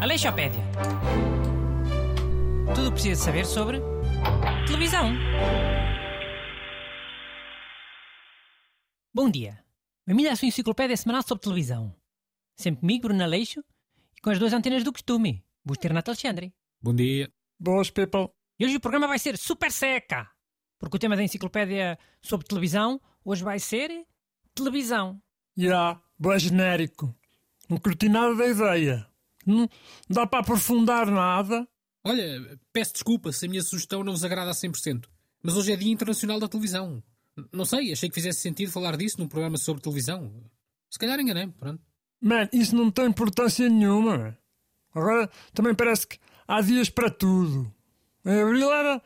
Aleixopédia. Tudo o que precisa saber sobre televisão. Bom dia. Bem-vindo à sua enciclopédia semanal sobre televisão. Sempre comigo, Bruno Aleixo, e com as duas antenas do costume, Busto e Renato Alexandre. Bom dia. Boas, people. E hoje o programa vai ser super seca, porque o tema da enciclopédia sobre televisão hoje vai ser televisão. Já, yeah, boa genérico. Não curti nada da ideia. Não dá para aprofundar nada. Olha, peço desculpa se a minha sugestão não vos agrada a 100%, mas hoje é Dia Internacional da Televisão. Não sei, achei que fizesse sentido falar disso num programa sobre televisão. Se calhar enganei pronto. Man, isso não tem importância nenhuma. Agora também parece que há dias para tudo. Em abril era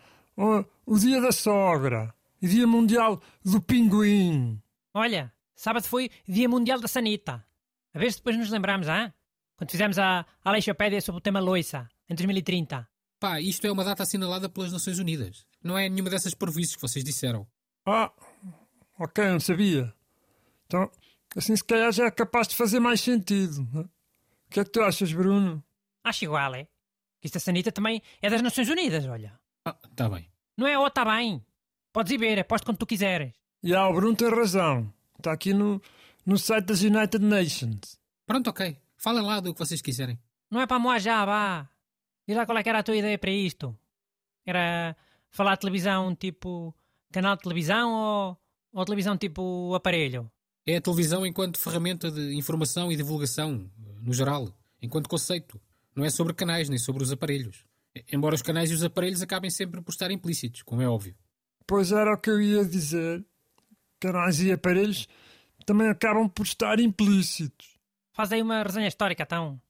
o, dia da sogra e dia mundial do pinguim. Olha, sábado foi dia mundial da sanita. A ver se depois nos lembramos, ah? Quando fizemos a Aleixopédia sobre o tema loiça, em 2030. Pá, isto é uma data assinalada pelas Nações Unidas. Não é nenhuma dessas previstas que vocês disseram. Ah, ok, não sabia. Então, assim se calhar já é capaz de fazer mais sentido. Né? O que é que tu achas, Bruno? Acho igual, é? Que esta sanita também é das Nações Unidas, olha. Ah, tá bem. Não é, ó, oh, tá bem. Podes ir ver, aposto quando tu quiseres. E ah, o Bruno tem razão. Está aqui no, no site das United Nations. Pronto, ok. Falem lá do que vocês quiserem. Não é para moar já, vá. Diz lá qual é que era a tua ideia para isto. Era falar de televisão tipo canal de televisão ou, ou televisão tipo aparelho? É a televisão enquanto ferramenta de informação e divulgação, no geral, enquanto conceito. Não é sobre canais nem sobre os aparelhos. Embora os canais e os aparelhos acabem sempre por estar implícitos, como é óbvio. Pois era o que eu ia dizer. Canais e aparelhos também acabam por estar implícitos. Faz aí uma resenha histórica, então,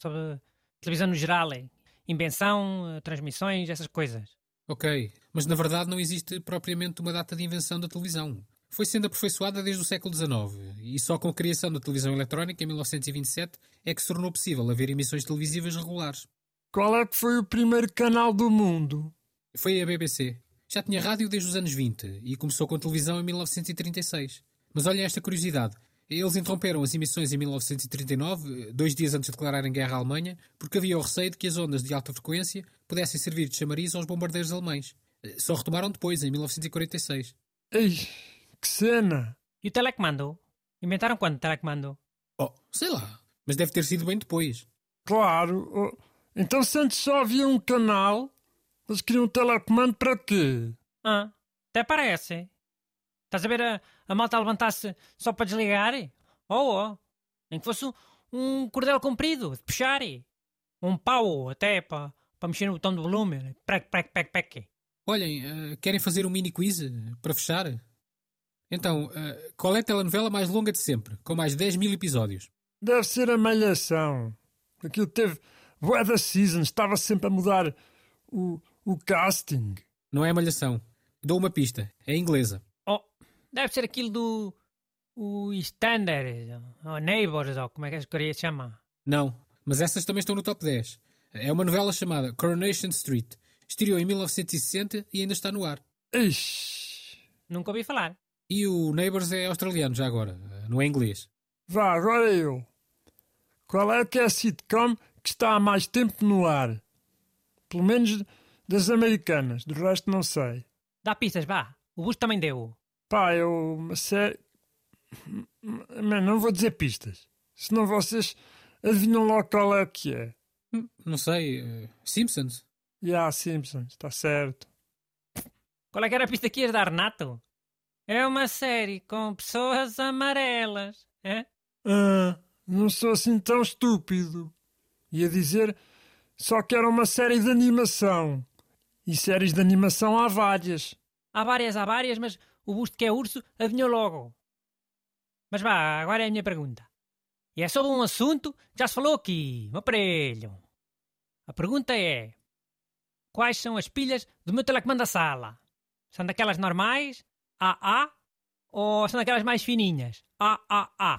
sobre televisão no geral, é? invenção, eh, transmissões, essas coisas. Ok, mas na verdade não existe propriamente uma data de invenção da televisão. Foi sendo aperfeiçoada desde o século XIX e só com a criação da televisão eletrónica em 1927 é que se tornou possível haver emissões televisivas regulares. Qual é que foi o primeiro canal do mundo? Foi a BBC. Já tinha rádio desde os anos 20 e começou com televisão em 1936. Mas olha esta curiosidade. Eles interromperam as emissões em 1939, dois dias antes de declararem guerra à Alemanha, porque havia o receio de que as ondas de alta frequência pudessem servir de chamariz aos bombardeiros alemães. Só retomaram depois, em 1946. Ei, que cena! E o telecomando? Inventaram quando o telecomando? Oh, sei lá, mas deve ter sido bem depois. Claro. Então se antes só havia um canal, eles queriam um telecomando para quê? Ah, até parece. Estás a ver a, a malta a levantar-se só para desligar? Oh, oh. Nem que fosse um, cordel comprido, de puxar. Um pau até para, para mexer no botão do volume. Prec, prec, prec, prec. Olhem, uh, querem fazer um mini quiz uh, para fechar? Então, uh, qual é a telenovela mais longa de sempre, com mais de 10 mil episódios? Deve ser a Malhação. Aquilo teve Weather Seasons, estava sempre a mudar o, o casting. Não é Malhação. Dou uma pista. É inglesa. Deve ser aquilo do. O Standard, ou Neighbors, ou como é que a escolha se chama? Não, mas essas também estão no top 10. É uma novela chamada Coronation Street. Estreou em 1960 e ainda está no ar. Ixi. Nunca ouvi falar. E o Neighbors é australiano já agora, não é inglês. Vá, agora eu. Qual é que é a sitcom que está há mais tempo no ar? Pelo menos das americanas, do resto não sei. Dá pistas, vá. O Bush também deu. Pá, eu. Uma série. Mas não vou dizer pistas. Senão vocês adivinham logo qual é que é. Hum, não sei. Uh, Simpsons? Já, yeah, Simpsons, está certo. Qual é que era a pista que ias dar, Renato? É uma série com pessoas amarelas, é? Ah, não sou assim tão estúpido. Ia dizer só que era uma série de animação. E séries de animação há várias. Há várias, há várias, mas o busto que é urso adivinhou logo. Mas vá, agora é a minha pergunta. E é sobre um assunto que já se falou aqui, um aparelho. A pergunta é: quais são as pilhas do meu telecomando da sala? São daquelas normais, AA, ou são daquelas mais fininhas, AAA?